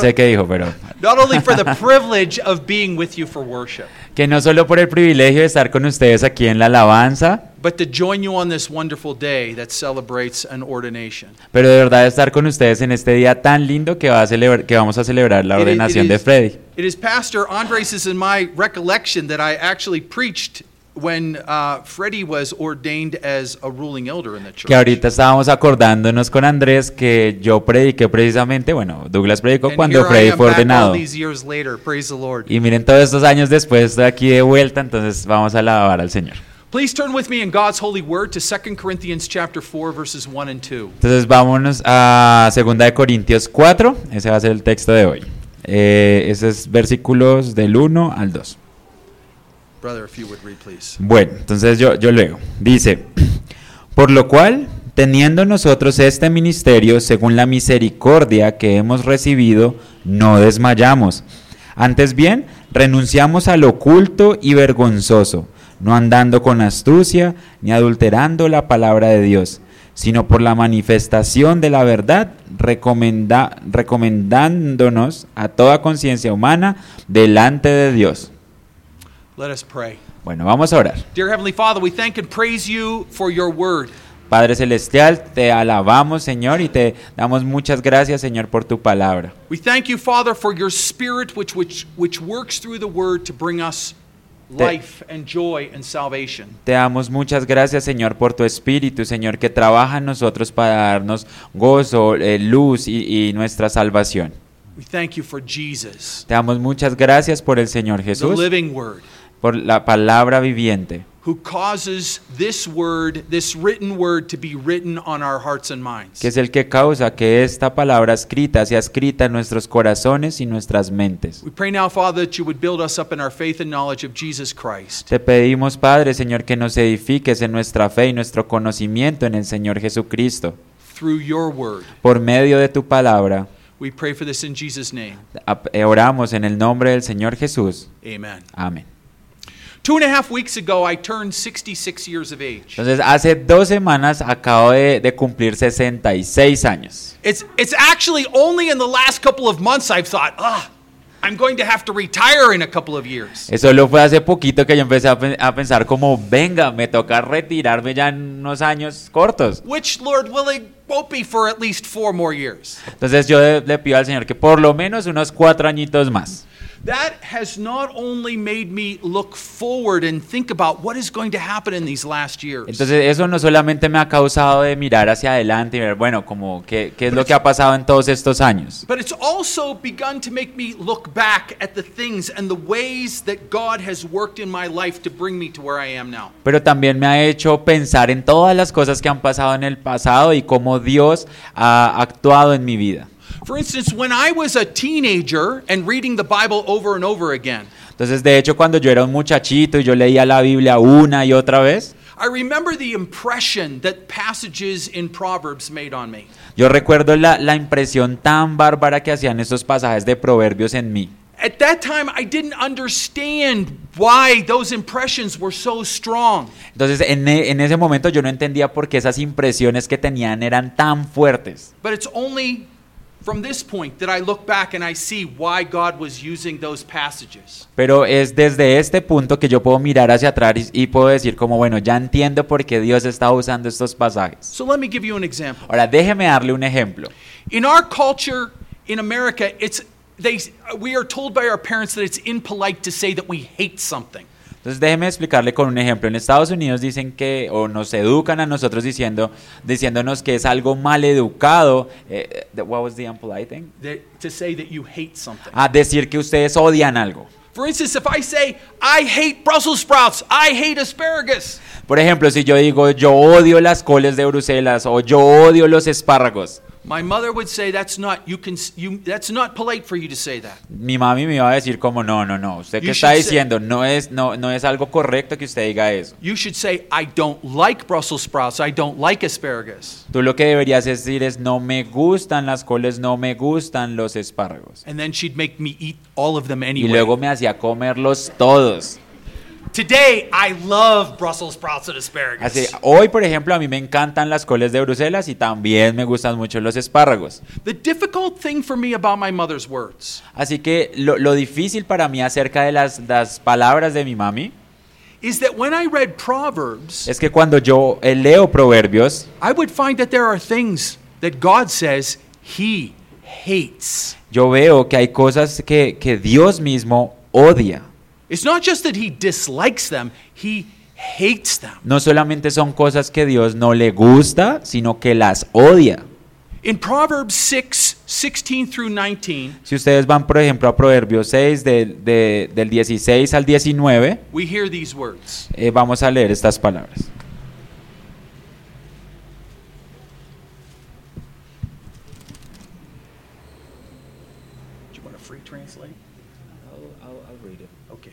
sé qué dijo, pero Not only for the privilege of being with you for worship, que no solo por el privilegio de estar con ustedes aquí en la alabanza, but to join you on this wonderful day that celebrates an ordination. pero de verdad estar con ustedes en este día tan lindo que, va a celebrar, que vamos a celebrar la It ordenación de is- Freddy. It is Pastor Andres' my recollection that I actually preached when uh, Freddie was ordained as a ruling elder in the church. Que ahorita estábamos acordándonos con Andrés que yo prediqué precisamente, bueno, Douglas predicó And cuando am fue ordenado. these years later. Praise the Lord. Y miren, todos estos años después estoy aquí de vuelta, entonces vamos a alabar al Señor. Please turn with me in God's holy word to 2 Corinthians chapter 4 verses 1 and 2. Entonces vámonos a 2 de Corintios 4, ese va a ser el texto de hoy. Eh, esos es versículos del 1 al 2. Bueno, entonces yo, yo leo. Dice, por lo cual, teniendo nosotros este ministerio según la misericordia que hemos recibido, no desmayamos. Antes bien, renunciamos al oculto y vergonzoso, no andando con astucia ni adulterando la palabra de Dios, sino por la manifestación de la verdad, recomenda- recomendándonos a toda conciencia humana delante de Dios. Let us pray. Bueno, vamos a orar. Dear Heavenly Father, we thank and praise you for your word. Padre Celestial, te alabamos, Señor, y te damos muchas gracias, Señor, por tu palabra. We thank you, Father, for your spirit which, which, which works through the word to bring us life and joy and salvation. Te damos muchas gracias, Señor, por tu Espíritu, Señor, que trabaja en nosotros para darnos gozo, eh, luz y, y nuestra salvación. We thank you for Jesus, Te damos muchas gracias por el Señor the Jesús, living word, por la palabra viviente, who causes this word, this written word, to be written on our hearts and minds. que es el que causa que esta palabra escrita sea escrita en nuestros corazones y nuestras mentes. We pray now, Father, that you would build us up in our faith and knowledge of Jesus Christ. Te pedimos, Padre, Señor, que nos edifiques en nuestra fe y nuestro conocimiento en el Señor Jesucristo. Through your word. Por medio de tu palabra, We pray for this in Jesus' name. oramos en el nombre del Señor Jesús. Amen. Amén. Entonces, hace dos semanas acabo de, de cumplir 66 años. It's, it's actually only in the last couple of months I've thought, ah, I'm going to have to retire in a couple of years. Eso lo fue hace poquito que yo empecé a, pe- a pensar como, venga, me toca retirarme ya en unos años cortos. Which, Lord willing, won't be for at least four more years. Entonces yo de- le pido al Señor que por lo menos unos cuatro añitos más. That has not only made me look forward and think about what is going to happen in these last years, Entonces eso no solamente me ha causado de mirar hacia adelante y ver, bueno, como qué, qué es lo que ha pasado en todos estos años. but it's also begun to make me look back at the things and the ways that God has worked in my life to bring me to where I am now. Pero también me ha hecho pensar en todas las cosas que han pasado en el pasado y cómo Dios ha actuado en mi vida. For instance, when I was a teenager and reading the Bible over and over again, Entonces, de hecho, cuando yo era un muchachito y yo leía la Biblia una y otra vez, I remember the impression that passages in Proverbs made on me. yo recuerdo la, la impresión tan bárbara que hacían estos pasajes de proverbios en mí. At that time, I didn't understand why those impressions were so strong. Entonces, en, e- en ese momento yo no entendía por qué esas impresiones que tenían eran tan fuertes. But it's only from this point that I look back and I see why God was using those passages. Pero es desde este punto que yo puedo mirar hacia atrás y, puedo decir como, bueno, ya entiendo por qué Dios está usando estos pasajes. So let me give you an example. Ahora, déjeme darle un ejemplo. In our culture in America, it's they we are told by our parents that it's impolite to say that we hate something. Entonces déjeme explicarle con un ejemplo. En Estados Unidos dicen que, o nos educan a nosotros diciendo, diciéndonos que es algo mal educado. eh, eh, what was the impolite thing? That, to say that you hate something. A decir que ustedes odian algo. For instance, if I say I hate Brussels sprouts, I hate asparagus, Por ejemplo, si yo digo yo odio las coles de Bruselas o yo odio los espárragos, my mother would say that's not you can you that's not polite for you to say that. mi mami me iba a decir como no, no, no. Usted You que está should say- diciendo no es, no, no es algo correcto que usted diga eso. You should say I don't like Brussels sprouts, I don't like asparagus. Tú lo que deberías decir es no me gustan las coles, no me gustan los espárragos. And then she'd make me eat all of them Y anyway. luego me hacía comerlos todos. Today, I love Brussels sprouts and asparagus. Así, hoy, por ejemplo, a mí me encantan las coles de Bruselas y también me gustan mucho los espárragos. The difficult thing for me about my mother's words Así que lo, lo difícil para mí acerca de las, las palabras de mi mami is that when I read Proverbs, es que cuando yo eh, leo proverbios, I would find that there are things that God says He hates. yo veo que hay cosas que, que Dios mismo odia. It's not just that He dislikes them, He hates them. No solamente son cosas que Dios no le gusta, sino que las odia. In Proverbs 6 16 through 19, Si ustedes van, por ejemplo, a Proverbios 6, de- de- del 16 al 19, we hear these words eh, vamos a leer estas palabras. Do you want to free translate? Okay.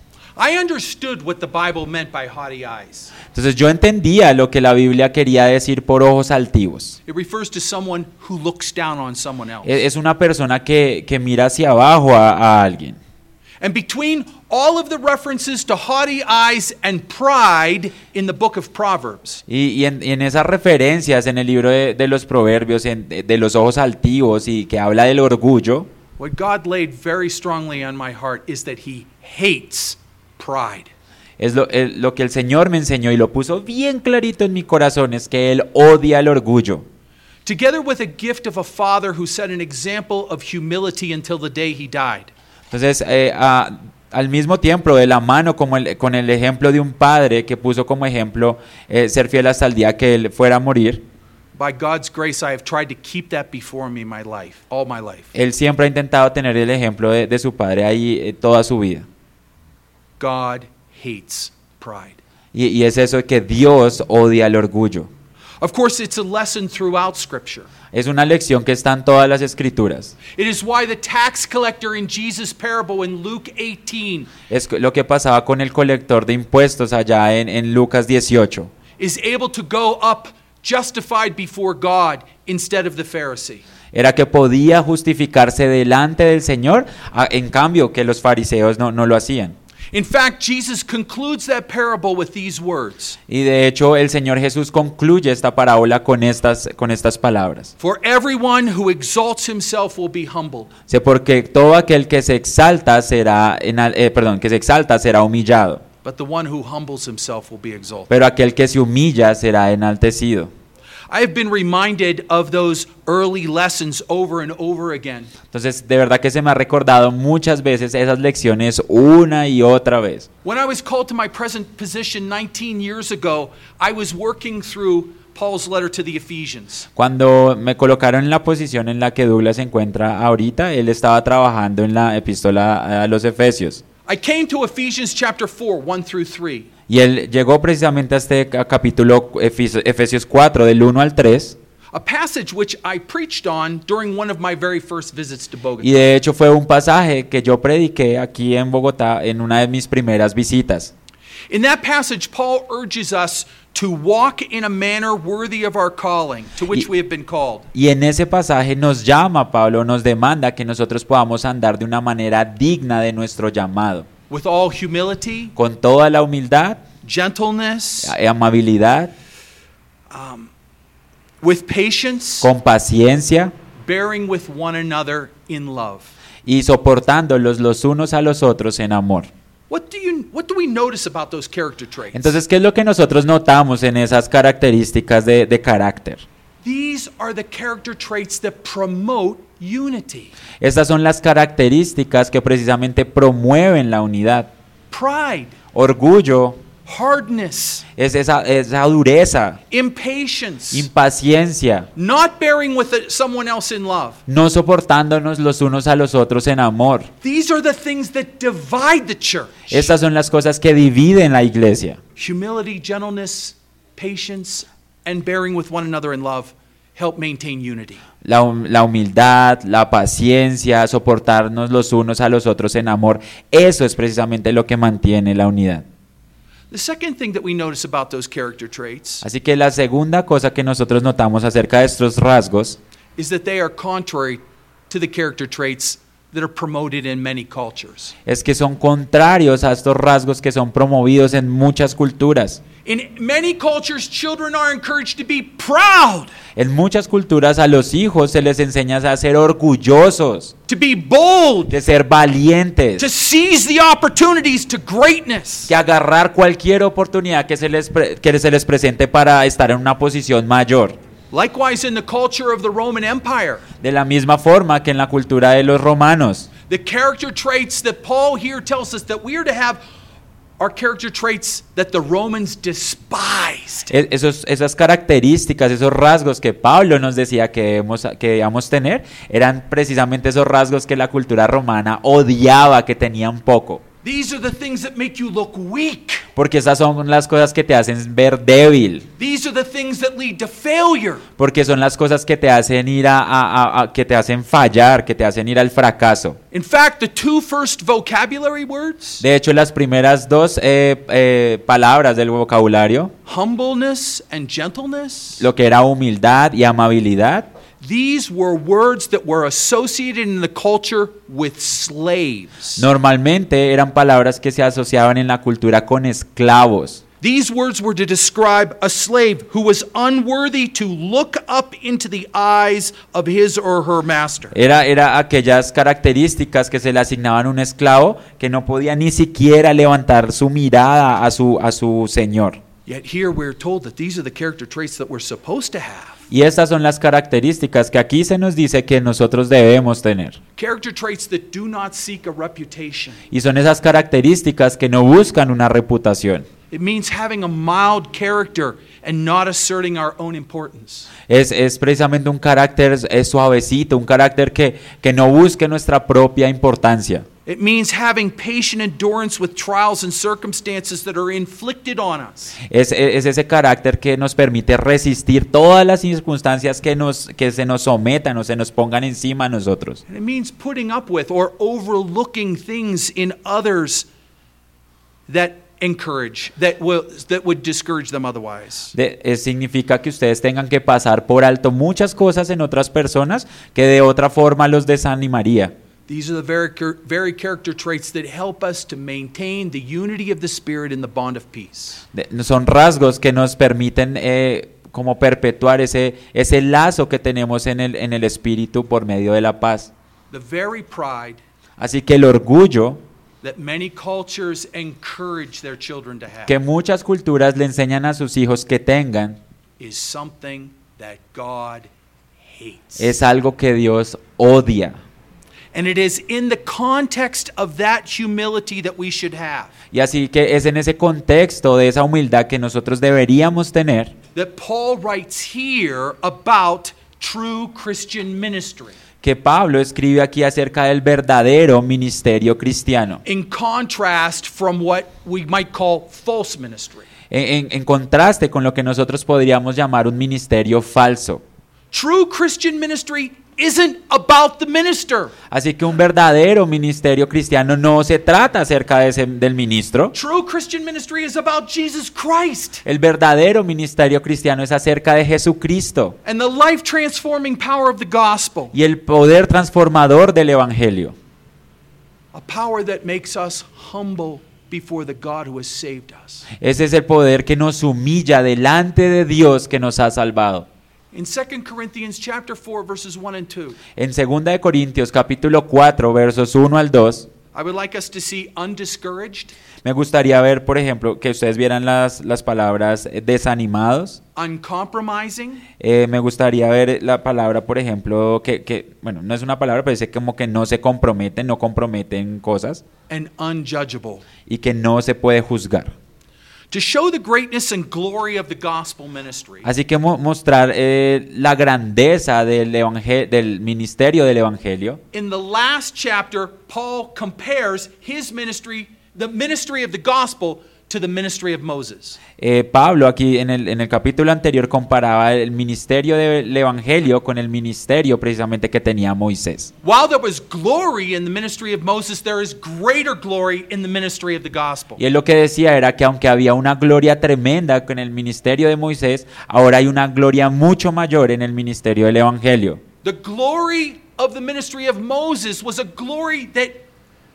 I understood what the Bible meant by haughty eyes. Entonces yo entendía lo que la Biblia quería decir por ojos altivos. It refers to someone who looks down on someone else. Es una persona que, que mira hacia abajo a, a alguien. And between all of the references to haughty eyes and pride in the book of Proverbs, Y, y en, y en esas referencias en el libro de, de los proverbios, en- de, de los ojos altivos y que habla del orgullo, what God laid very strongly on my heart is that He hates pride. es lo, lo que el Señor me enseñó y lo puso bien clarito en mi corazón, es que Él odia el orgullo. Together with a gift of a father who set an example of humility until the day he died. Entonces, eh, al mismo tiempo, de la mano como el- con el ejemplo de un padre que puso como ejemplo eh, ser fiel hasta el día que Él fuera a morir, By God's grace, I have tried to keep that before me my life, all my life. Él siempre ha intentado tener el ejemplo de, de su padre ahí eh, toda su vida. God hates pride. Y, y es eso que Dios odia el orgullo. Of course, it's a lesson throughout Scripture. Es una lección que está en todas las escrituras. It is why the tax collector in Jesus' parable in Luke 18 Es lo que pasaba con el colector de impuestos allá en, en Lucas 18. is able to go up justified before God instead of the Pharisee. Era que podía justificarse delante del Señor, en cambio que los fariseos no, no lo hacían. In fact, Jesus concludes that parable with these words Y de hecho el Señor Jesús concluye esta parábola con estas, con estas palabras. For everyone who exalts himself will be humbled, Sé porque todo aquel que se exalta será, eh, perdón, que se exalta será humillado, but the one who humbles himself will be exalted. pero aquel que se humilla será enaltecido. I have been reminded of those early lessons over and over again. Entonces, de verdad que se me ha recordado muchas veces esas lecciones una y otra vez. When I was called to my present position 19 years ago, I was working through Paul's letter to the Ephesians. Cuando me colocaron en la posición en la que Douglas se encuentra ahorita, él estaba trabajando en la epístola a los Efesios. I came to Ephesians chapter 4, 1 through 3. Y él llegó precisamente a este ca- capítulo Efes- Efesios 4, del 1 al 3. A passage which I preached on during one of my very first visits to Bogota. Y de hecho fue un pasaje que yo prediqué aquí en Bogotá en una de mis primeras visitas. In that passage, Paul urges us to walk in a manner worthy of our calling, to which Y- we have been called. Y en ese pasaje nos llama Pablo, nos demanda que nosotros podamos andar de una manera digna de nuestro llamado, With all humility, con toda la humildad, gentleness, amabilidad, with patience, con paciencia bearing with one another in love. y soportándolos los unos a los otros en amor. What do you what do we notice about those character traits? Entonces, ¿qué es lo que nosotros notamos en esas características de, de carácter? These are the character traits that promote unity. Estas son las características que precisamente promueven la unidad. Pride, Orgullo, hardness, es esa, esa dureza, impatience, impaciencia, not bearing with it- someone else in love. no soportándonos los unos a los otros en amor. These are the things that divide the church. Estas son las cosas que dividen la iglesia. Humility, gentleness, patience, and bearing with one another in love help maintain unity. La, hum- la humildad, la paciencia, soportarnos los unos a los otros en amor, eso es precisamente lo que mantiene la unidad. The second thing that we notice about those character traits Así que la segunda cosa que nosotros notamos acerca de estos rasgos is that they are contrary to the character traits that are promoted in many cultures. es que son contrarios a estos rasgos que son promovidos en muchas culturas. In many cultures, children are encouraged to be proud, En muchas culturas a los hijos se les enseña a ser orgullosos, to be bold, de ser valientes, to seize the opportunities to greatness. que agarrar cualquier oportunidad que se les, pre- que se les presente para estar en una posición mayor. Likewise, in the culture of the Roman Empire, De la misma forma que en la cultura de los romanos. the character traits that Paul here tells us that we are to have are character traits that the Romans despised. E- Esos, esas características, esos rasgos que Pablo nos decía que debemos, que debíamos tener, eran precisamente esos rasgos que la cultura romana odiaba que tenían poco. These are the things that make you look weak. Porque esas son las cosas que te hacen ver débil. These are the things that lead to failure. Porque son las cosas que te hacen ir a, a- a- a- que te hacen fallar, que te hacen ir al fracaso. In fact, the two first vocabulary words, De hecho, las primeras dos eh, eh, palabras del vocabulario, humbleness and gentleness, lo que era humildad y amabilidad, these were words that were associated in the culture with slaves. normalmente eran palabras que se asociaban en la cultura con esclavos. These words were to describe a slave who was unworthy to look up into the eyes of his or her master. Era, era aquellas características que se le asignaban a un esclavo que no podía ni siquiera levantar su mirada a su, a su señor. Yet here we're told that these are the character traits that we're supposed to have. Y estas son las características que aquí se nos dice que nosotros debemos tener. Y son esas características que no buscan una reputación. It means having a mild character and not asserting our own importance. Es, es precisamente un carácter es suavecito, un carácter que, que no busque nuestra propia importancia. It means having patient endurance with trials and circumstances that are inflicted on us. Es, es ese carácter que nos permite resistir todas las circunstancias que, nos, que se nos sometan o se nos pongan encima a nosotros. And it means putting up with or overlooking things in others that encourage, that, will, that would discourage them otherwise. De- eh, significa que ustedes tengan que pasar por alto muchas cosas en otras personas que de otra forma los desanimaría. These are the very, very character traits that help us to maintain the unity of the Spirit in the bond of peace. Son rasgos que nos permiten eh, como perpetuar ese, ese lazo que tenemos en el, en el espíritu por medio de la paz. The very pride Así que el orgullo that many cultures encourage their children to have que muchas culturas le enseñan a sus hijos que tengan is something that God hates. es algo que Dios odia. And it is in the context of that humility that we should have. Y así que es en ese contexto de esa humildad que nosotros deberíamos tener that Paul writes here about true Christian ministry. que Pablo escribe aquí acerca del verdadero ministerio cristiano, In contrast from what we might call false ministry. en, en- en contraste con lo que nosotros podríamos llamar un ministerio falso. True Christian ministry isn't about the minister. Así que un verdadero ministerio cristiano no se trata acerca de ese- del ministro. True Christian ministry is about Jesus Christ El verdadero ministerio cristiano es acerca de Jesucristo and the life transforming power of the gospel, y el poder transformador del Evangelio. a power that makes us humble before the God who has saved us. Ese es el poder que nos humilla delante de Dios que nos ha salvado. In 2 Corinthians chapter 4 verses 1 and 2, En 2 de Corintios capítulo 4 versos 1 al 2, I would like us to see undiscouraged, me gustaría ver, por ejemplo, que ustedes vieran las, las palabras eh, desanimados. uncompromising, Eh, me gustaría ver la palabra, por ejemplo, que, que, bueno, no es una palabra, pero dice como que no se comprometen, no comprometen cosas and unjudgeable. y que no se puede juzgar. Así que mo- mostrar eh, la grandeza del, evangel- del ministerio del Evangelio. In the last chapter, Paul compares his ministry, the ministry of the gospel, to the ministry of Moses. Eh, Pablo aquí en el, en el capítulo anterior comparaba el ministerio del Evangelio con el ministerio precisamente que tenía Moisés. While there was glory in the ministry of Moses, there is greater glory in the ministry of the gospel. Y él lo que decía era que aunque había una gloria tremenda con el ministerio de Moisés, ahora hay una gloria mucho mayor en el ministerio del Evangelio. The glory of the ministry of Moses was a glory that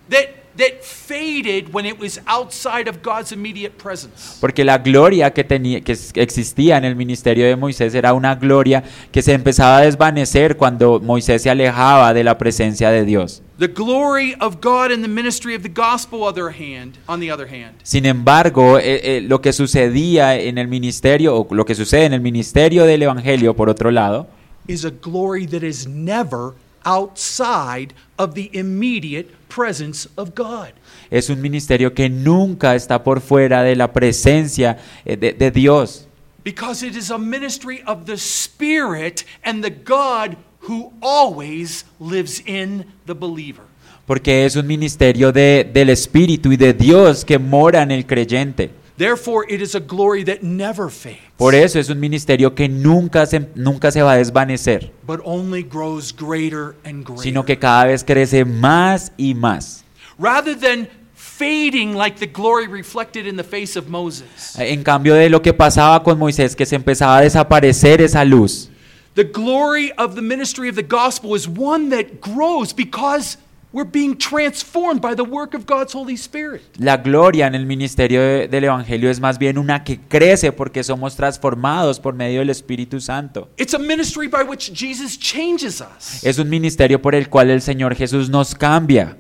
that that faded when it was outside of God's immediate presence. Porque la gloria que, tenía, que existía en el ministerio de Moisés era una gloria que se empezaba a desvanecer cuando Moisés se alejaba de la presencia de Dios. The glory of God in the ministry of the gospel other hand, on the other hand, Sin embargo, eh, eh, lo que sucedía en el ministerio, o lo que sucede en el ministerio del Evangelio, por otro lado, is a glory that is never outside of the immediate presence of God. es un ministerio que nunca está por fuera de la presencia eh, de, de Dios. Because it is a ministry of the Spirit and the God who always lives in the believer. Porque es un ministerio de, del Espíritu y de Dios que mora en el creyente. Therefore, it is a glory that never fades, Por eso es un ministerio que nunca se, nunca se va a desvanecer, but only grows greater and greater. sino que cada vez crece más y más. Rather than fading like the glory reflected in the face of Moses, En cambio de lo que pasaba con Moisés, que se empezaba a desaparecer esa luz. the glory of the ministry of the gospel is one that grows because we're being transformed by the work of God's Holy Spirit. La gloria en el ministerio de- del Evangelio es más bien una que crece porque somos transformados por medio del Espíritu Santo. It's a ministry by which Jesus changes us. Es un ministerio por el cual el Señor Jesús nos cambia.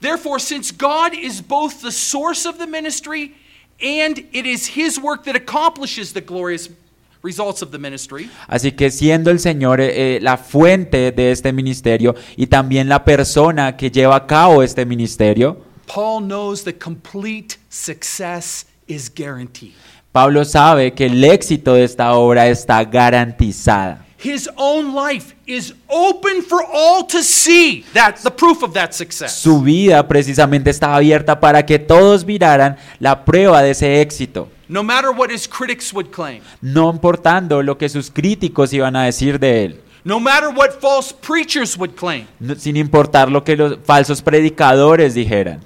Therefore, since God is both the source of the ministry and it is His work that accomplishes the glorious results of the ministry, Así que siendo el Señor eh, eh, la fuente de este ministerio y también la persona que lleva a cabo este ministerio, Paul knows that complete success is guaranteed. Pablo sabe que el éxito de esta obra está garantizada. His own life is open for all to see. That's the proof of that success. Su vida precisamente estaba abierta para que todos miraran la prueba de ese éxito, No matter what his critics would claim, no importando lo que sus críticos iban a decir de él, no matter what false preachers would claim, no- sin importar lo que los falsos predicadores dijeran.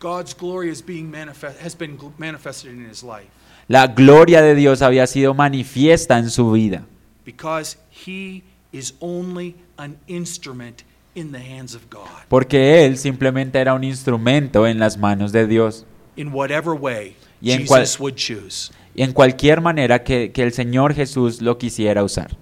God's glory is being manifest, has been manifested in his life La gloria de Dios había sido manifiesta en su vida, because he is only an instrument in the hands of God. porque él simplemente era un instrumento en las manos de Dios. In whatever way Y en cual-. Y en cualquier manera que, que el Señor Jesús lo quisiera usar.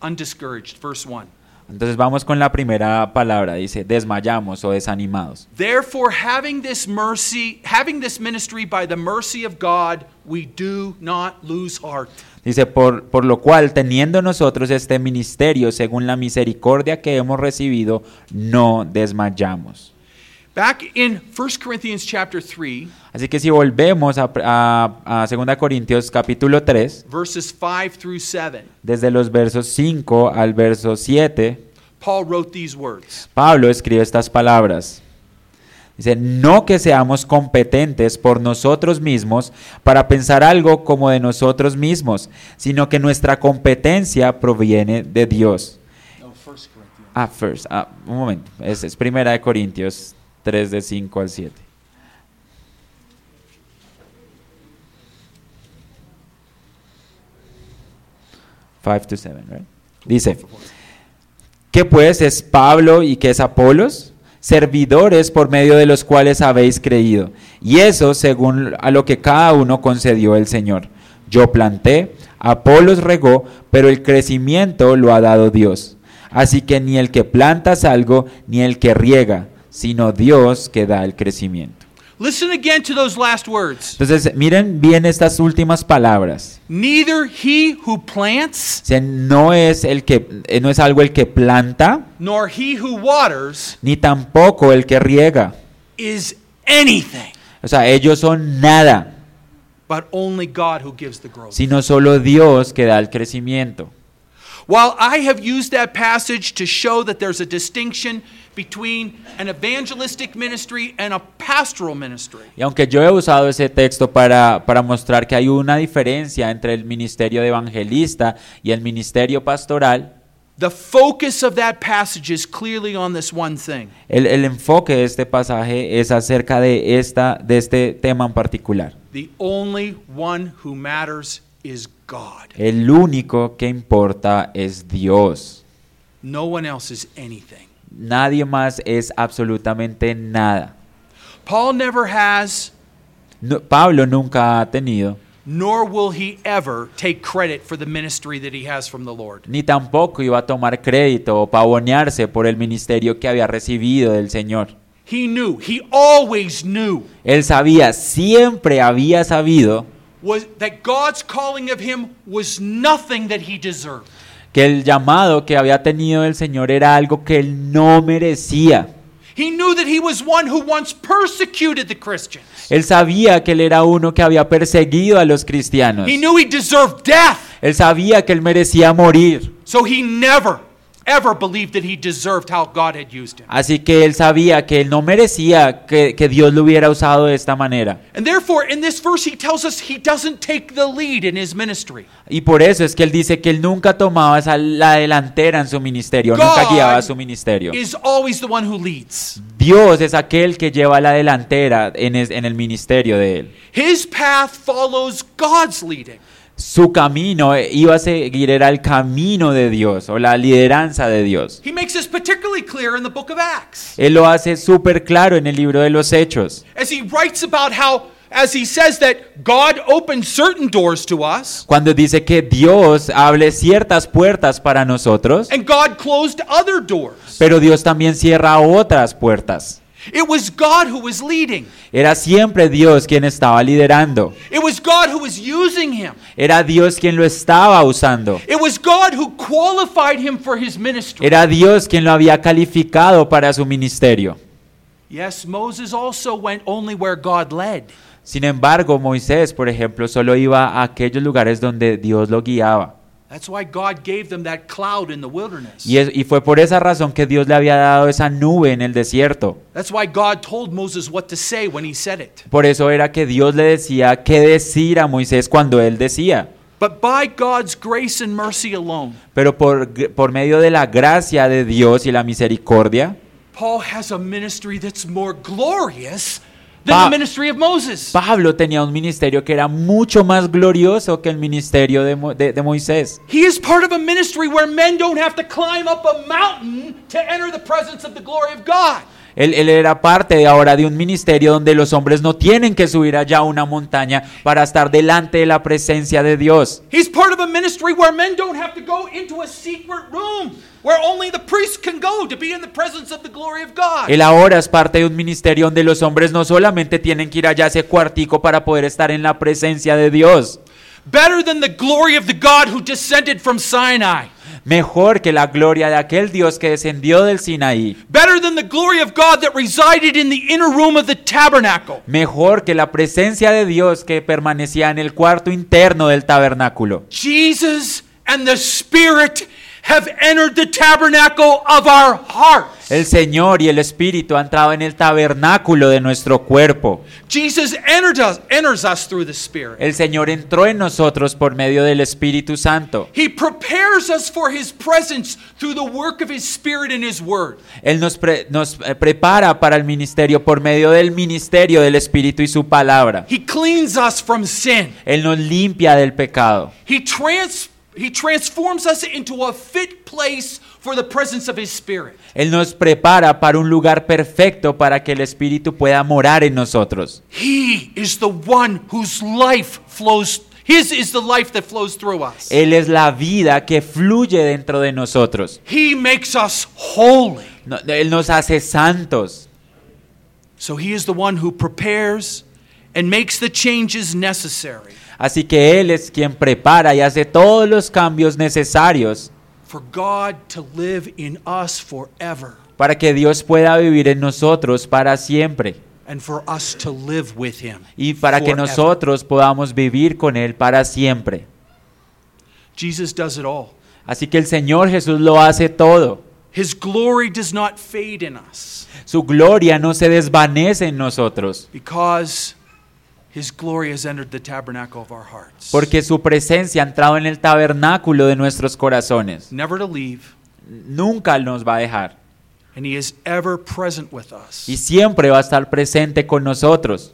Undiscouraged, verse 1. Entonces vamos con la primera palabra, dice, desmayamos o desanimados. Therefore, having this mercy, having this ministry by the mercy of God, we do not lose heart. Dice, por, por lo cual, teniendo nosotros este ministerio según la misericordia que hemos recibido, no desmayamos. Back in 1 Corinthians chapter 3, Así que si volvemos a, a, a 2 Corintios capítulo 3, verses 5 through 7, desde los versos 5 al verso 7, Paul wrote these words Pablo escribe estas palabras. Dice, no que seamos competentes por nosotros mismos para pensar algo como de nosotros mismos, sino que nuestra competencia proviene de Dios. Ah, first, ah, un momento, es, es primera de Corintios 3 de 5 al 7. Five to seven, right? Dice, ¿Qué pues es Pablo y qué es Apolos? Servidores por medio de los cuales habéis creído. Y eso según a lo que cada uno concedió el Señor. Yo planté, Apolos regó, pero el crecimiento lo ha dado Dios. Así que ni el que planta es algo, ni el que riega, sino Dios que da el crecimiento. Listen again to those last words. Entonces, miren bien estas últimas palabras. Neither he who plants O sea, no es el que eh, no es algo el que planta, nor he who waters ni tampoco el que riega. is anything O sea, ellos son nada. but only God who gives the growth. sino solo Dios que da el crecimiento. While I have used that passage to show that there's a distinction between an evangelistic ministry and a pastoral ministry, Y aunque yo he usado ese texto para, para mostrar que hay una diferencia entre el ministerio de evangelista y el ministerio pastoral, the focus of that passage is clearly on this one thing. el, el enfoque de este pasaje es acerca de, esta, de este tema en particular. The only one who matters is God. El único que importa es Dios. No one else is anything. Nadie más es absolutamente nada. Paul never has, No- Pablo nunca ha tenido, nor will he ever take credit for the ministry that he has from the Lord. ni tampoco iba a tomar crédito o pavonearse por el ministerio que había recibido del Señor. He knew, he always knew Él sabía, siempre había sabido was that God's calling of him was nothing that he deserved. que el llamado que había tenido el Señor era algo que él no merecía. He knew that he was one who once persecuted the Christians. Él sabía que él era uno que había perseguido a los cristianos. He knew he deserved death. Él sabía que él merecía morir. So he never, ever believed that he deserved how God had used him. Así que él sabía que él no merecía que, que Dios lo hubiera usado de esta manera. And therefore, in this verse, he tells us he doesn't take the lead in his ministry. Y por eso es que él dice que él nunca tomaba esa- la delantera en su ministerio, nunca God guiaba su ministerio. is always the one who leads. Dios es aquel que lleva la delantera en, es- en el ministerio de él. His path follows God's leading. Su camino eh, iba a seguir, era el camino de Dios o la lideranza de Dios. He makes this particularly clear in the book of Acts. Él lo hace súper claro en el libro de los Hechos. As he writes about how, as he says that God opened certain doors to us Cuando dice que Dios abre ciertas puertas para nosotros, and God closed other doors. pero Dios también cierra otras puertas. It was God who was leading. Era siempre Dios quien estaba liderando. It was God who was using him. Era Dios quien lo estaba usando. It was God who qualified him for his ministry. Era Dios quien lo había calificado para su ministerio. Yes, Moses also went only where God led. Sin embargo, Moisés, por ejemplo, solo iba a aquellos lugares donde Dios lo guiaba. That's why God gave them that cloud in the wilderness. Y, es- y fue por esa razón que Dios le había dado esa nube en el desierto. That's why God told Moses what to say when he said it. Por eso era que Dios le decía qué decir a Moisés cuando él decía. But by God's grace and mercy alone, Pero por, por medio de la gracia de Dios y la misericordia, Paul has a ministry that's more glorious than the ministry of Moses. Pablo tenía un ministerio que era mucho más glorioso que el ministerio de, Mo- de- de Moisés. He is part of a ministry where men don't have to climb up a mountain to enter the presence of the glory of God. Él, él era parte de ahora de un ministerio donde los hombres no tienen que subir allá a una montaña para estar delante de la presencia de Dios. He's part of a ministry where men don't have to go into a secret room where only the priest can go to be in the presence of the glory of God. Él ahora es parte de un ministerio donde los hombres no solamente tienen que ir allá a ese cuartico para poder estar en la presencia de Dios. Better than the glory of the God who descended from Sinai. Mejor que la gloria de aquel Dios que descendió del Sinaí. Better than the glory of God that resided in the inner room of the tabernacle. Mejor que la presencia de Dios que permanecía en el cuarto interno del tabernáculo. Jesus and the Spirit have entered the tabernacle of our hearts. El Señor y el Espíritu han entrado en el tabernáculo de nuestro cuerpo. Jesus entered us, enters us through the Spirit. El Señor entró en nosotros por medio del Espíritu Santo. He prepares us for His presence through the work of His Spirit and His Word. Él nos, pre- nos, eh, prepara para el ministerio por medio del ministerio del Espíritu y su palabra. He cleans us from sin. Él nos limpia del pecado. He, trans, he transforms us into a fit place for the presence of His Spirit. Él nos prepara para un lugar perfecto para que el Espíritu pueda morar en nosotros. He is the one whose life flows, His is the life that flows through us. Él es la vida que fluye dentro de nosotros. He makes us holy. No- Él nos hace santos. So He is the one who prepares and makes the changes necessary Así que Él es quien prepara y hace todos los cambios necesarios for God to live in us forever. para que Dios pueda vivir en nosotros para siempre. and for us to live with him. y para que forever. nosotros podamos vivir con Él para siempre. Jesus does it all. Así que el Señor Jesús lo hace todo. His glory does not fade in us Su gloria no se desvanece en nosotros, because porque su presencia ha entrado en el tabernáculo de nuestros corazones. Never to leave, Nunca nos va a dejar and he is ever present with us. y siempre va a estar presente con nosotros.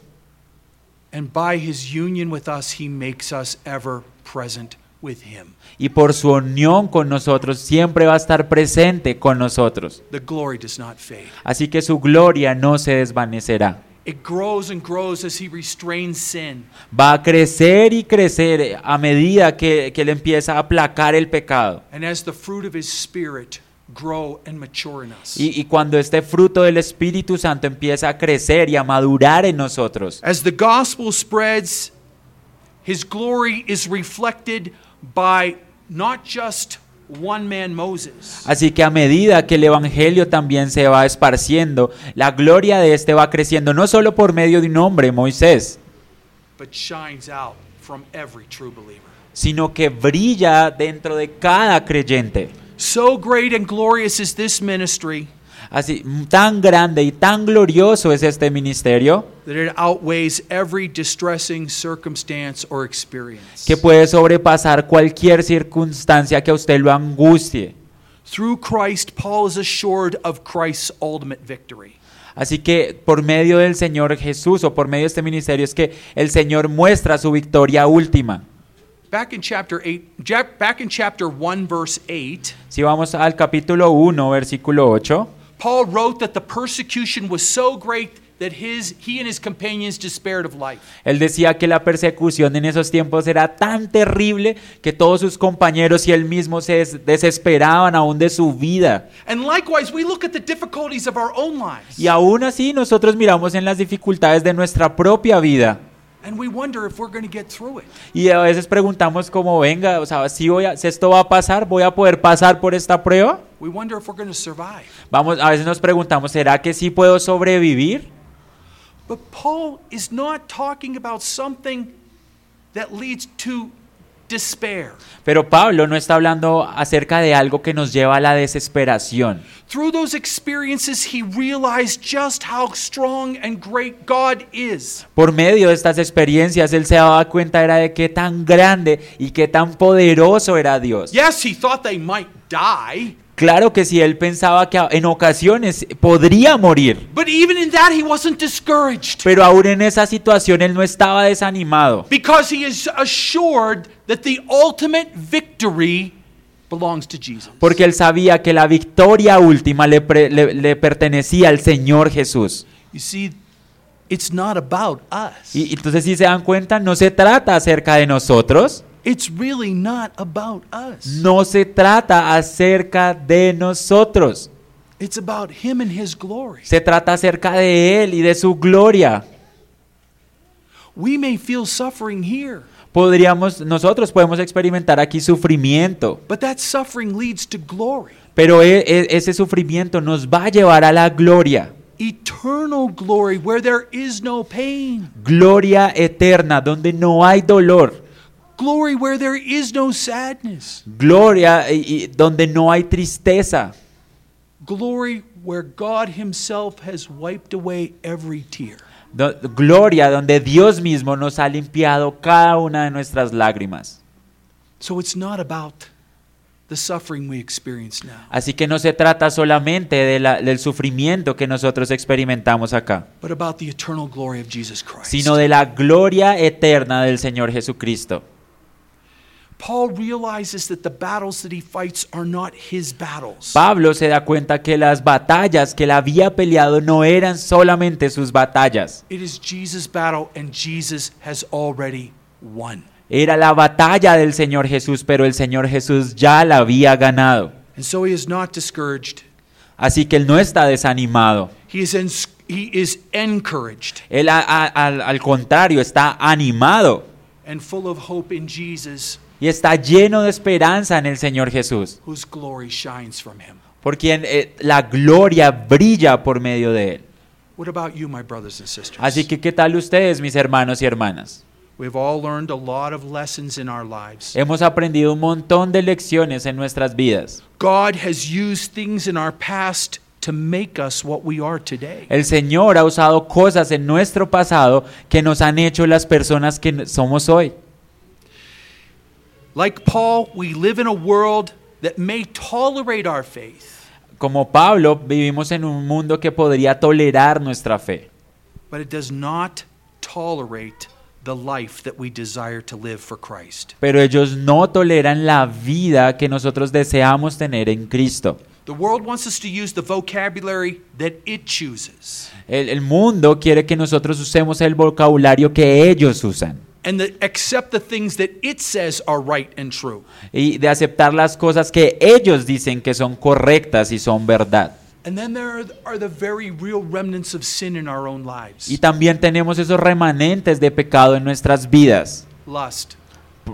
And by his union with us, he makes us ever present with him. Y por su unión con nosotros siempre va a estar presente con nosotros. The glory does not fade. Así que su gloria no se desvanecerá. It grows and grows as he restrains sin. Va a crecer y crecer a medida que, que él empieza a aplacar el pecado. And as the fruit of his spirit grow and mature in us. Y, y cuando este fruto del Espíritu Santo empieza a crecer y a madurar en nosotros, As the gospel spreads, his glory is reflected by not just one man, Moses, así que a medida que el Evangelio también se va esparciendo, la gloria de este va creciendo no solo por medio de un hombre, Moisés, but shines out from every true believer. sino que brilla dentro de cada creyente. So great and glorious is this ministry Así, tan grande y tan glorioso es este ministerio that it outweighs every distressing circumstance or experience. que puede sobrepasar cualquier circunstancia que a usted lo angustie. Through Christ, Paul is assured of Christ's ultimate victory. Así que por medio del Señor Jesús o por medio de este ministerio es que el Señor muestra su victoria última. Back in chapter 8, ja- back in chapter 1 verse 8, Si vamos al capítulo 1, versículo 8, Paul wrote that the persecution was so great that his he and his companions despaired of life. él decía que la persecución en esos tiempos era tan terrible que todos sus compañeros y él mismo se des- desesperaban aún de su vida. And likewise, we look at the difficulties of our own lives Y aún así nosotros miramos en las dificultades de nuestra propia vida. And we wonder if we're going to get through it. Y a veces preguntamos como, venga, o sea, si, voy a, si esto va a pasar, voy a poder pasar por esta prueba. We wonder if we're going to survive. Vamos, a veces nos preguntamos, ¿será que sí puedo sobrevivir? But Paul is not talking about something that leads to despair. Pero Pablo no está hablando acerca de algo que nos lleva a la desesperación. Through those experiences, he realized just how strong and great God is. Por medio de estas experiencias, él se daba cuenta era de qué tan grande y qué tan poderoso era Dios. Yes, he thought they might die, Claro que si él pensaba que en ocasiones podría morir, but even in that, he wasn't discouraged pero aún en esa situación él no estaba desanimado, because he is assured that the ultimate victory belongs to Jesus. porque él sabía que la victoria última le, pre- le- le pertenecía al Señor Jesús. You see, it's not about us. Y entonces si se dan cuenta, no se trata acerca de nosotros, It's really not about us. no se trata acerca de nosotros. It's about him and his glory. Se trata acerca de Él y de su gloria. We may feel suffering here, Podríamos, nosotros podemos experimentar aquí sufrimiento, but that suffering leads to glory. pero e- e- ese sufrimiento nos va a llevar a la gloria. Eternal glory where there is no pain. Gloria eterna, donde no hay dolor. Glory where there is no sadness. Gloria y- y donde no hay tristeza. Glory where God Himself has wiped away every tear. Do- gloria donde Dios mismo nos ha limpiado cada una de nuestras lágrimas. So it's not about the suffering we experience now, Así que no se trata solamente de la- del sufrimiento que nosotros experimentamos acá, but about the eternal glory of Jesus Christ. sino de la gloria eterna del Señor Jesucristo. Pablo se da cuenta que las batallas que él había peleado no eran solamente sus batallas, It is Jesus' battle, and Jesus has already won. era la batalla del Señor Jesús, pero el Señor Jesús ya la había ganado. And so he is not discouraged. Así que él no está desanimado, él a- a- al, al contrario está animado and full of hope in Jesus, y está lleno de esperanza en el Señor Jesús, whose glory shines from him. por quien eh, la gloria brilla por medio de él. What about you, my brothers and sisters? Así que, ¿qué tal ustedes, mis hermanos y hermanas? We've all learned a lot of lessons in our lives. Hemos aprendido un montón de lecciones en nuestras vidas. God has used things in our past to make us what we are today. El Señor ha usado cosas en nuestro pasado que nos han hecho las personas que somos hoy. Like Paul, we live in a world that may tolerate our faith, Como Pablo, vivimos en un mundo que podría tolerar nuestra fe, but it does not tolerate the life that we desire to live for Christ. pero ellos no toleran la vida que nosotros deseamos tener en Cristo. The world wants us to use the vocabulary that it chooses El, el mundo quiere que nosotros usemos el vocabulario que ellos usan and accept the things that it says are right and true. y de aceptar las cosas que ellos dicen que son correctas y son verdad. And then there are- the very real remnants of sin in our own lives Y también tenemos esos remanentes de pecado en nuestras vidas. lust,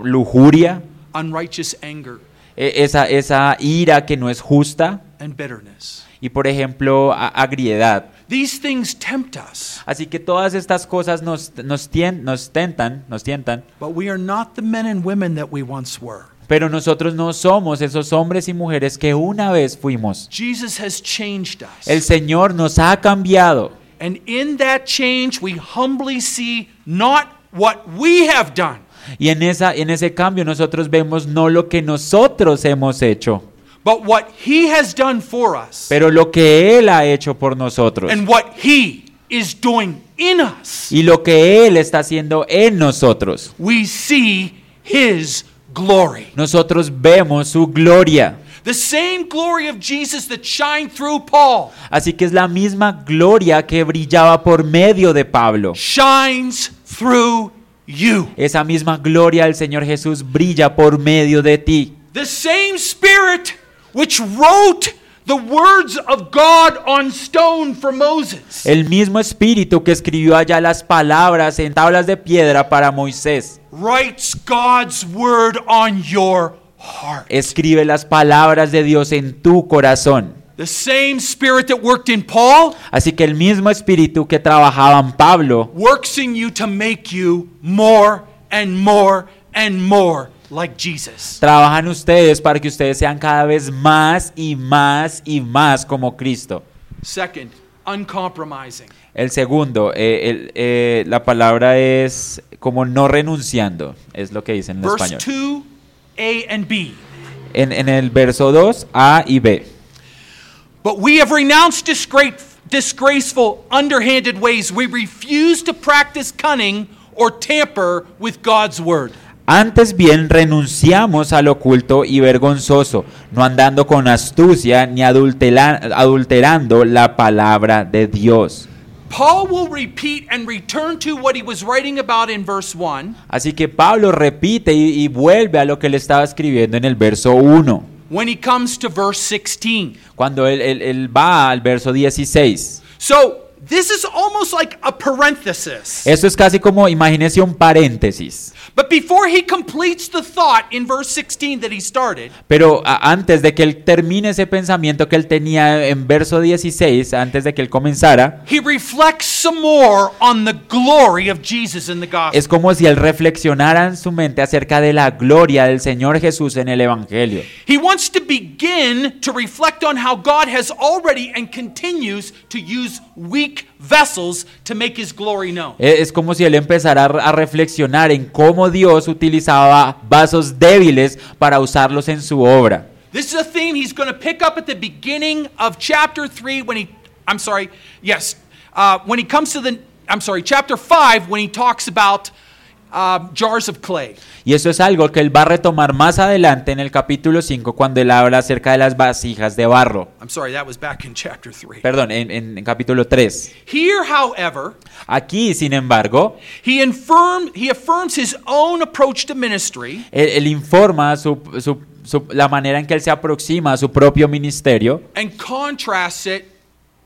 Lujuria, unrighteous anger, e- esa, esa ira que no es justa and bitterness. y por ejemplo agriedad. These things tempt us, Así que todas estas cosas nos, nos, tien- nos tentan, nos tientan, but we are not the men and women that we once were. pero nosotros no somos esos hombres y mujeres que una vez fuimos. Jesus has changed us. El Señor nos ha cambiado and in that change, we humbly see not what we have done, y en, esa, en ese cambio nosotros vemos no lo que nosotros hemos hecho, but what He has done for us pero lo que Él ha hecho por nosotros and what He is doing in us. y lo que Él está haciendo en nosotros. We see His glory. Nosotros vemos su gloria. The same glory of Jesus that shined through Paul Así que es la misma gloria que brillaba por medio de Pablo. shines through you. Esa misma gloria del Señor Jesús brilla por medio de ti. The same Spirit which wrote the words of God on stone for Moses El mismo espíritu que escribió allá las palabras en tablas de piedra para Moisés. writes God's word on your heart. Escribe las palabras de Dios en tu corazón. The same Spirit that worked in Paul Así que el mismo espíritu que trabajaba en Pablo works in you to make you more and more and more like Jesus. trabaja en ustedes para que ustedes sean cada vez más y más y más como Cristo. Second, uncompromising. El segundo, eh, el- eh, la palabra es como no renunciando, es lo que dicen en Verse español. 2, A and B. En, en el verso 2, A y B. But we have renounced disgra- disgraceful, underhanded ways. We refuse to practice cunning or tamper with God's word. Antes bien renunciamos al oculto y vergonzoso, no andando con astucia ni adulterando la palabra de Dios. Paul will repeat and return to what he was writing about in verse 1 Así que Pablo repite y, y vuelve a lo que le estaba escribiendo en el verso 1, when he comes to verse 16. cuando él, él- él va al verso 16. So, this is almost like a parenthesis. Esto es casi como, imagínese un paréntesis. But before he completes the thought in verse 16 that he started, Pero a- antes de que él termine ese pensamiento que él tenía en verso 16, antes de que él comenzara, he reflects some more on the glory of Jesus in the gospel. es como si él reflexionara en su mente acerca de la gloria del Señor Jesús en el Evangelio. He wants to begin to reflect on how God has already and continues to use weak vessels to make his glory known. E- Es como si él empezara a reflexionar en cómo Dios utilizaba vasos débiles para usarlos en su obra. This is a theme he's going to pick up at the beginning of chapter 3 when he, I'm sorry, yes, uh, when he comes to the, I'm sorry, chapter 5 when he talks about um, jars of clay. Y eso es algo que él va a retomar más adelante en el capítulo 5 cuando él habla acerca de las vasijas de barro. I'm sorry, that was back in chapter 3. Perdón, en, en- en capítulo 3. Here, however, Aquí, sin embargo, he, infirm, he affirms his own approach to ministry él, él informa su- su- su- la manera en que él se aproxima a su propio ministerio and contrasts it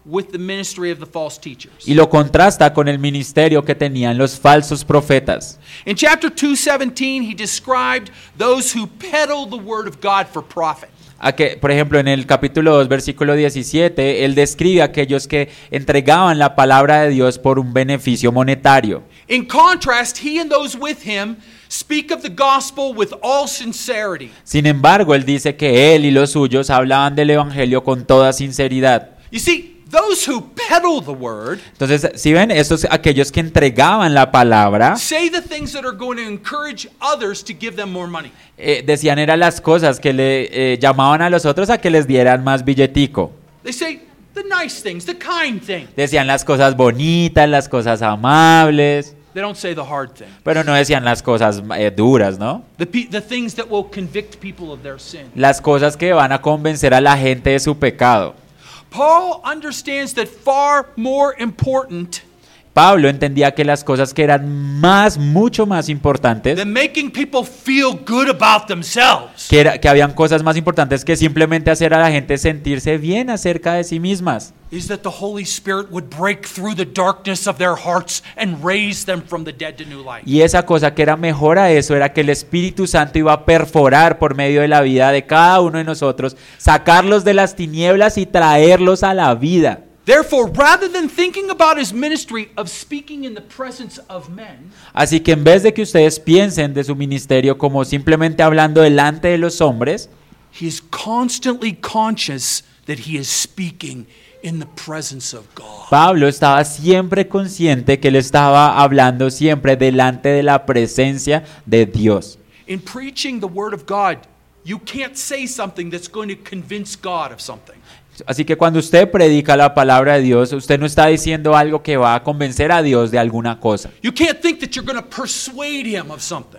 with the ministry of the false teachers. y lo contrasta con el ministerio que tenían los falsos profetas. In chapter 2:17 he described those who peddle the word of God for profit. A que, por ejemplo, en el capítulo 2, versículo 17, él describe a aquellos que entregaban la palabra de Dios por un beneficio monetario. In contrast, he and those with him speak of the gospel with all sincerity. Sin embargo, él dice que él y los suyos hablaban del evangelio con toda sinceridad. You see, those who peddle the word Entonces, si ven, estos aquellos que entregaban la palabra, say the things that are going to encourage others to give them more money. decían eran las cosas que le eh, llamaban a los otros a que les dieran más billetico. They say the nice things, the kind things. Decían las cosas bonitas, las cosas amables, They don't say the hard thing. pero no decían las cosas eh, duras, ¿no? The, the things that will convict people of their sin. Las cosas que van a convencer a la gente de su pecado. Paul understands that far more important Pablo entendía que las cosas que eran más, mucho más importantes, than making people feel good about themselves que, era- que habían cosas más importantes que simplemente hacer a la gente sentirse bien acerca de sí mismas. is that the Holy Spirit would break through the darkness of their hearts and raise them from the dead to new life. Y esa cosa que era mejor a eso era que el Espíritu Santo iba a perforar por medio de la vida de cada uno de nosotros, sacarlos de las tinieblas y traerlos a la vida. Therefore, rather than thinking about his ministry of speaking in the presence of men, Así que en vez de que ustedes piensen de su ministerio como simplemente hablando delante de los hombres, he is constantly conscious that he is speaking in the presence of God. Pablo estaba siempre consciente que él estaba hablando siempre delante de la presencia de Dios. In preaching the Word of God, you can't say something that's going to convince God of something. Así que cuando usted predica la palabra de Dios, usted no está diciendo algo que va a convencer a Dios de alguna cosa.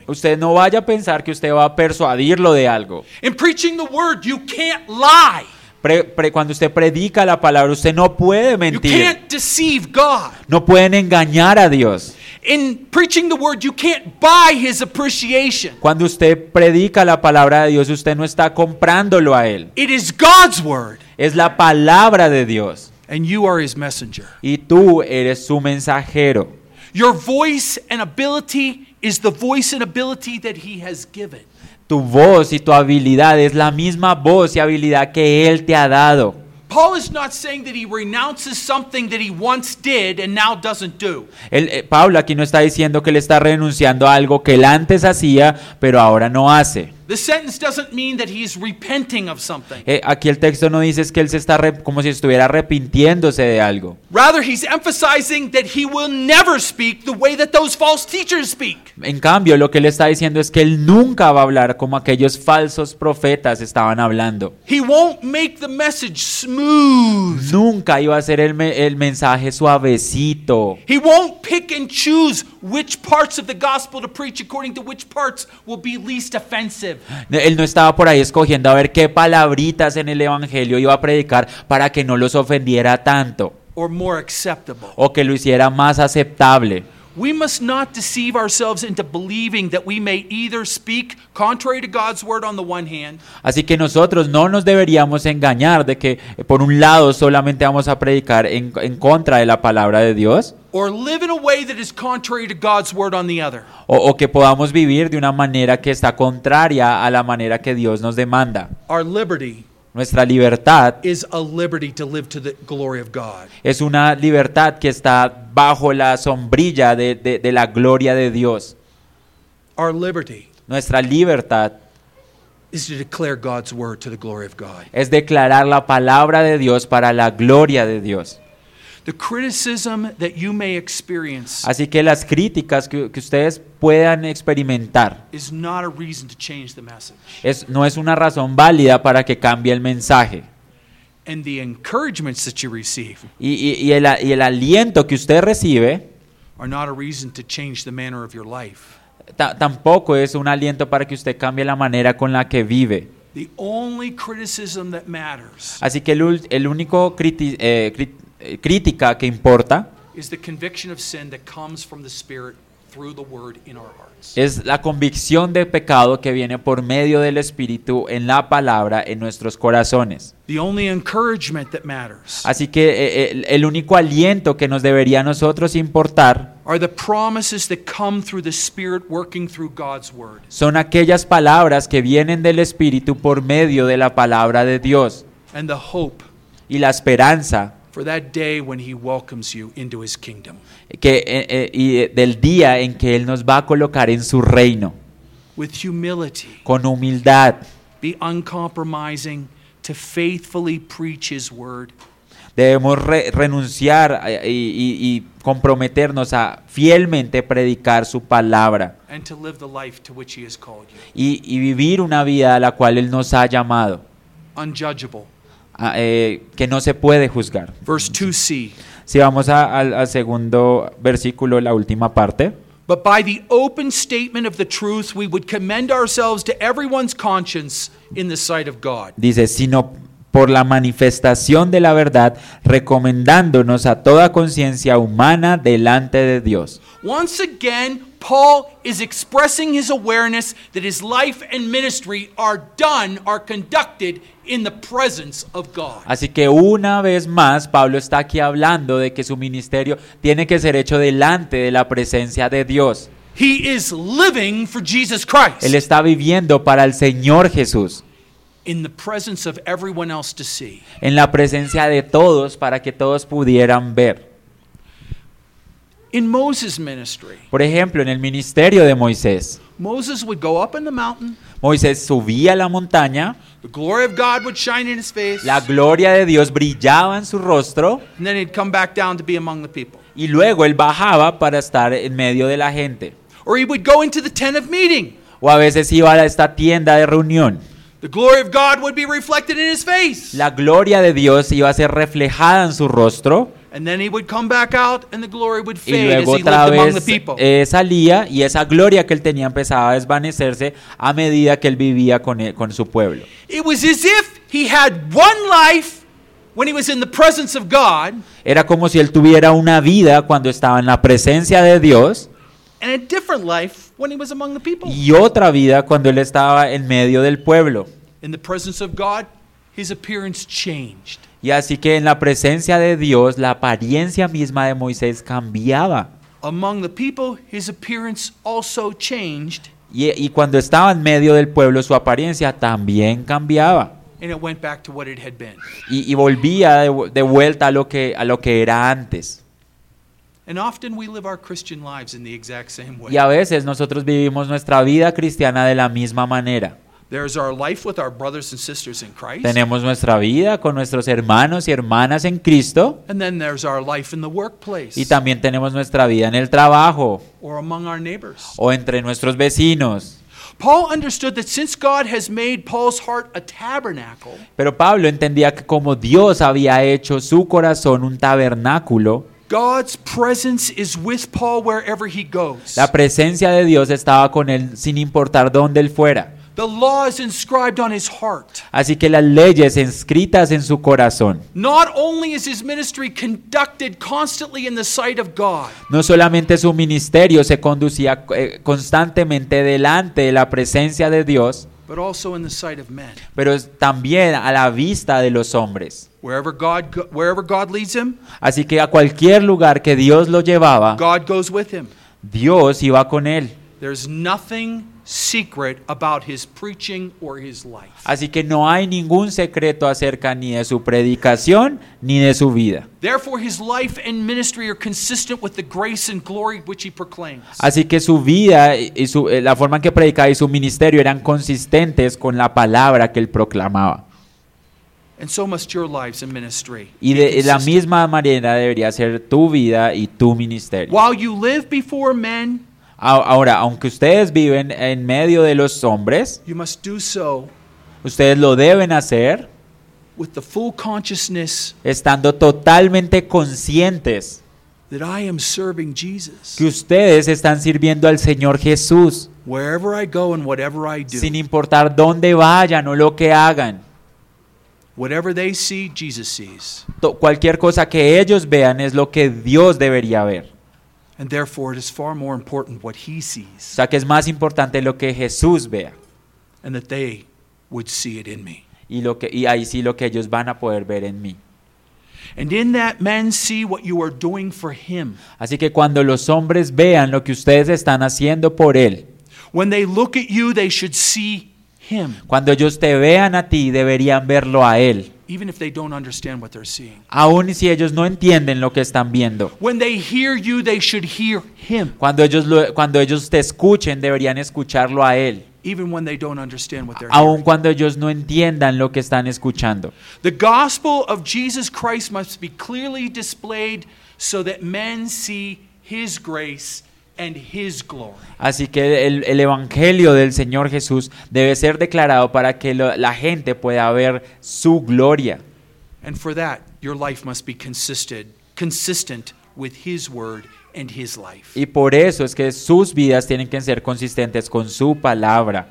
Usted no vaya a pensar que usted va a persuadirlo de algo. In preaching the Word, you can't lie. Pre- pre- cuando usted predica la palabra, usted no puede mentir. No pueden engañar a Dios. In preaching the Word, you can't buy his appreciation. Cuando usted predica la palabra de Dios, usted no está comprándolo a Él. It is God's Word, Es la palabra de Dios. and you are his messenger. Y tú eres su mensajero. Your voice and ability is the voice and ability that he has given. Tu voz y tu habilidad es la misma voz y habilidad que Él te ha dado. Paul is not saying that he renounces something that he once did and now doesn't do. Él, eh, Pablo aquí no está diciendo que él está renunciando a algo que él antes hacía, pero ahora no hace. The sentence doesn't mean that he's repenting of something. Eh, aquí el texto no dice es que él se está como si estuviera arrepintiéndose de algo. Rather, he's emphasizing that he will never speak the way that those false teachers speak. En cambio, lo que él está diciendo es que él nunca va a hablar como aquellos falsos profetas estaban hablando. He won't make the message smooth. Nunca iba a ser el, me- el mensaje suavecito. He won't pick and choose which parts of the gospel to preach according to which parts will be least offensive. Él no estaba por ahí escogiendo a ver qué palabritas en el Evangelio iba a predicar para que no los ofendiera tanto or more acceptable. o que lo hiciera más aceptable. We must not deceive ourselves into believing that we may either speak contrary to God's word on the one hand, Así que nosotros no nos deberíamos engañar de que eh, por un lado solamente vamos a predicar en, en contra de la palabra de Dios or live in a way that is contrary to God's word on the other. o, o que podamos vivir de una manera que está contraria a la manera que Dios nos demanda. Our liberty Nuestra libertad is a liberty to live to the glory of God. es una libertad que está bajo la sombrilla de, de- de la gloria de Dios. Our liberty Nuestra libertad is to declare God's word to the glory of God. es declarar la palabra de Dios para la gloria de Dios. Así que las críticas que, que ustedes puedan experimentar is not a reason to change the message. es, no es una razón válida para que cambie el mensaje. And the encouragements that you receive Y, y- y el, y el aliento que usted recibe are not a reason to change the manner of your life. ta- tampoco es un aliento para que usted cambie la manera con la que vive. The only criticism that matters Así que el, el único criti- eh, cri- eh, crítica que importa is the conviction of sin that comes from the Spirit through the word in our hearts. es la convicción de pecado que viene por medio del Espíritu en la palabra en nuestros corazones. The only encouragement that matters Así que eh, el, el único aliento que nos debería a nosotros importar are the promises that come through the Spirit working through God's Word. son aquellas palabras que vienen del Espíritu por medio de la palabra de Dios and the hope y la esperanza for that day when He welcomes you into His kingdom. que, eh, eh, y eh, del día en que Él nos va a colocar en su reino, With humility, con humildad. be uncompromising to faithfully preach His Word Debemos re- renunciar y, y- y comprometernos a fielmente predicar su palabra and to live the life to which He has called you. y, y vivir una vida a la cual Él nos ha llamado, Unjudgeable. A- eh, que no se puede juzgar. Verse 2c. Si vamos a- al, al segundo versículo, la última parte. But by the open statement of the truth, we would commend ourselves to everyone's conscience in the sight of God. Dice, sino por la manifestación de la verdad, recomendándonos a toda conciencia humana delante de Dios. Once again, Paul is expressing his awareness that his life and ministry are done, are conducted in the presence of God. Así que una vez más, Pablo está aquí hablando de que su ministerio tiene que ser hecho delante de la presencia de Dios. He is living for Jesus Christ Él está viviendo para el Señor Jesús, en la presencia de todos para que todos pudieran ver. In Moses' ministry, Por ejemplo, en el ministerio de Moisés, Moses would go up in the mountain, Moisés subía a la montaña, the glory of God would shine in his face, la gloria de Dios brillaba en su rostro and then he'd come back down to be among the people. y luego él bajaba para estar en medio de la gente. Or he would go into the tent of meeting. O a veces iba a esta tienda de reunión. The glory of God would be reflected in his face. La gloria de Dios iba a ser reflejada en su rostro And then he would come back out and the glory would y fade as luego he otra lived among the vez people. eh, salía y esa gloria que él tenía empezaba a desvanecerse a medida que él vivía con, él- con su pueblo. It was as if he had one life when he was in the presence of God Era como si él tuviera una vida cuando estaba en la presencia de Dios and a different life when he was among the people. y otra vida cuando él estaba en medio del pueblo. In the presence of God, his appearance changed. Y así que en la presencia de Dios la apariencia misma de Moisés cambiaba. Among the people, his appearance also changed Y, y cuando estaba en medio del pueblo su apariencia también cambiaba. and it went back to what it had been. Y, y volvía de, de vuelta a lo, que, a lo que era antes. Y a veces nosotros vivimos nuestra vida cristiana de la misma manera. There's our life with our brothers and sisters in Christ. Tenemos nuestra vida con nuestros hermanos y hermanas en Cristo And then there's our life in the workplace y también tenemos nuestra vida en el trabajo or among our neighbors. o entre nuestros vecinos. Paul understood that since God has made Paul's heart a tabernacle, Pero Pablo entendía que como Dios había hecho su corazón un tabernáculo, God's presence is with Paul wherever he goes. la presencia de Dios estaba con él sin importar dónde él fuera. The law is inscribed on his heart. Así que las leyes inscritas en su corazón, Not only is his ministry conducted constantly in the sight of God, no solamente su ministerio se conducía eh, constantemente delante de la presencia de Dios, but also in the sight of men. pero también a la vista de los hombres. Wherever God go- wherever God leads him, Así que a cualquier lugar que Dios lo llevaba, God goes with him. Dios iba con él. There's nothing secret about his preaching or his life. Así que no hay ningún secreto acerca ni de su predicación ni de su vida. Therefore, his life and ministry are consistent with the grace and glory which he proclaims. Así que su vida y su- eh, la forma en que predicaba y su ministerio eran consistentes con la palabra que él proclamaba. And so must your lives and ministry. Y de la misma manera debería ser tu vida y tu ministerio. While you live before men, Ahora, aunque ustedes viven en medio de los hombres, you must do so ustedes lo deben hacer with the full consciousness estando totalmente conscientes that I am serving Jesus. que ustedes están sirviendo al Señor Jesús, Wherever I go and whatever I do, sin importar dónde vayan o lo que hagan. whatever they see, Jesus sees. Cualquier cosa que ellos vean es lo que Dios debería ver. And therefore, it is far more important what he O sees sea que es más importante lo que Jesús vea. and that they would see it in me. Y, lo que, y ahí sí lo que ellos van a poder ver en mí. And in that, men see what you are doing for him. Así que cuando los hombres vean lo que ustedes están haciendo por Él, When they look at you, they should see him, cuando ellos te vean a ti, deberían verlo a Él, even if they don't understand what they're seeing. aun si ellos no entienden lo que están viendo. When they hear you, they should hear him, Cuando ellos, lo- cuando ellos te escuchen, deberían escucharlo a Él, even when they don't understand what they're aun hearing. cuando ellos no entiendan lo que están escuchando. The gospel of Jesus Christ must be clearly displayed so that men see his grace and his glory. Así que el, el Evangelio del Señor Jesús debe ser declarado para que lo- la gente pueda ver su gloria. And for that, your life must be consistent, consistent with his word and his life. Y por eso es que sus vidas tienen que ser consistentes con su palabra.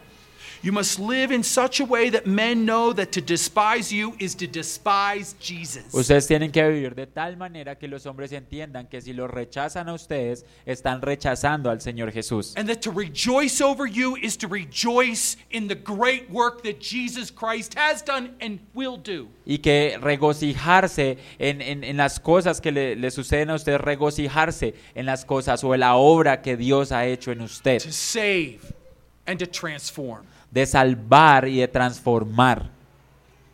You must live in such a way that men know that to despise you is to despise Jesus. Ustedes tienen que vivir de tal manera que los hombres entiendan que si los rechazan a ustedes, están rechazando al Señor Jesús. And that to rejoice over you is to rejoice in the great work that Jesus Christ has done and will do. Y que regocijarse en, en- en las cosas que le, le suceden a ustedes, regocijarse en las cosas o en la obra que Dios ha hecho en usted, to save and to transform. De salvar y de transformar.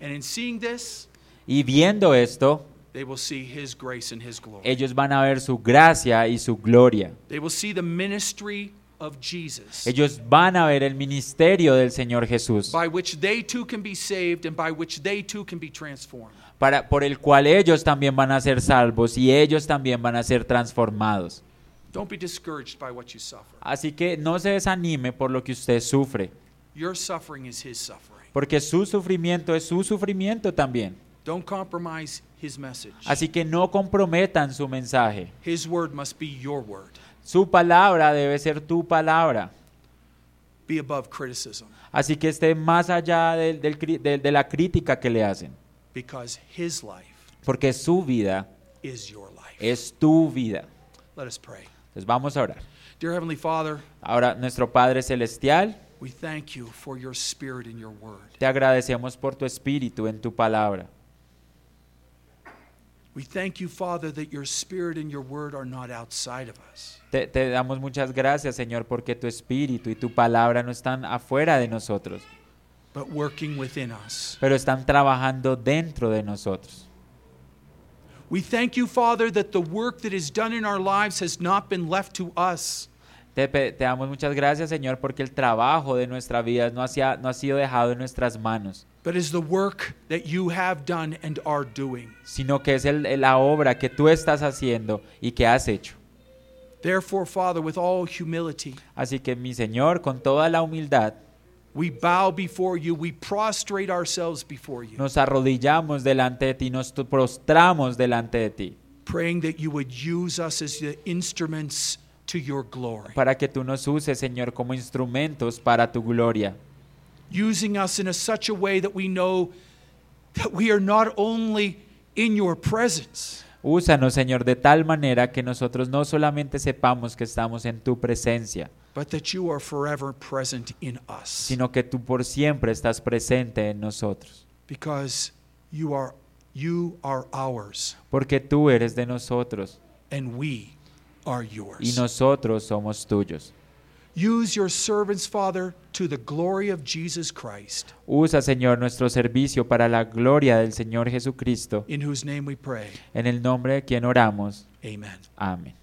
And in seeing this, Y viendo esto, they will see His grace and His glory. ellos van a ver su gracia y su gloria. They will see the ministry of Jesus, Ellos van a ver el ministerio del Señor Jesús, by which they too can be saved and by which they too can be transformed. para, por el cual ellos también van a ser salvos y ellos también van a ser transformados. Don't be discouraged by what you suffer. Así que no se desanime por lo que usted sufre, Your suffering is His suffering. porque su sufrimiento es su sufrimiento también. Don't compromise His message. Así que no comprometan su mensaje. His word must be your word. Su palabra debe ser tu palabra. Be above criticism Así que esté más allá cri- de, de la crítica que le hacen. because His life Porque su vida is your life. es tu vida. Let us pray. Entonces vamos a orar. Dear Heavenly Father, Ahora, nuestro Padre Celestial, we thank you for your spirit and your word. te agradecemos por tu espíritu en tu palabra. We thank you, Father, that your spirit and your word are not outside of us. Te, te damos muchas gracias, Señor, porque tu espíritu y tu palabra no están afuera de nosotros, but working within us. pero están trabajando dentro de nosotros. We thank you, Father, that the work that is done in our lives has not been left to us, Te, te damos muchas gracias, Señor, porque el trabajo de nuestra vida no, hacia- no ha sido dejado en nuestras manos, sino que es el- la obra que tú estás haciendo y que has hecho. Therefore, Father, with all humility, Así que, mi Señor, con toda la humildad, we bow before you, we prostrate ourselves before you, nos arrodillamos delante de ti, nos prostramos delante de ti, praying that you would use us as the instruments to your glory, para que tú nos uses, Señor, como instrumentos para tu gloria. using us in a such a way that we know that we are not only in your presence, Úsanos, Señor, de tal manera que nosotros no solamente sepamos que estamos en tu presencia, but that you are forever present in us. sino que tú por siempre estás presente en nosotros, because you are you are ours. Porque tú eres de nosotros. And we are y nosotros somos tuyos. Use your servants, Father, to the glory of Jesus Christ, Usa, Señor, nuestro servicio para la gloria del Señor Jesucristo, in whose name we pray. en el nombre de quien oramos. Amen. Amén.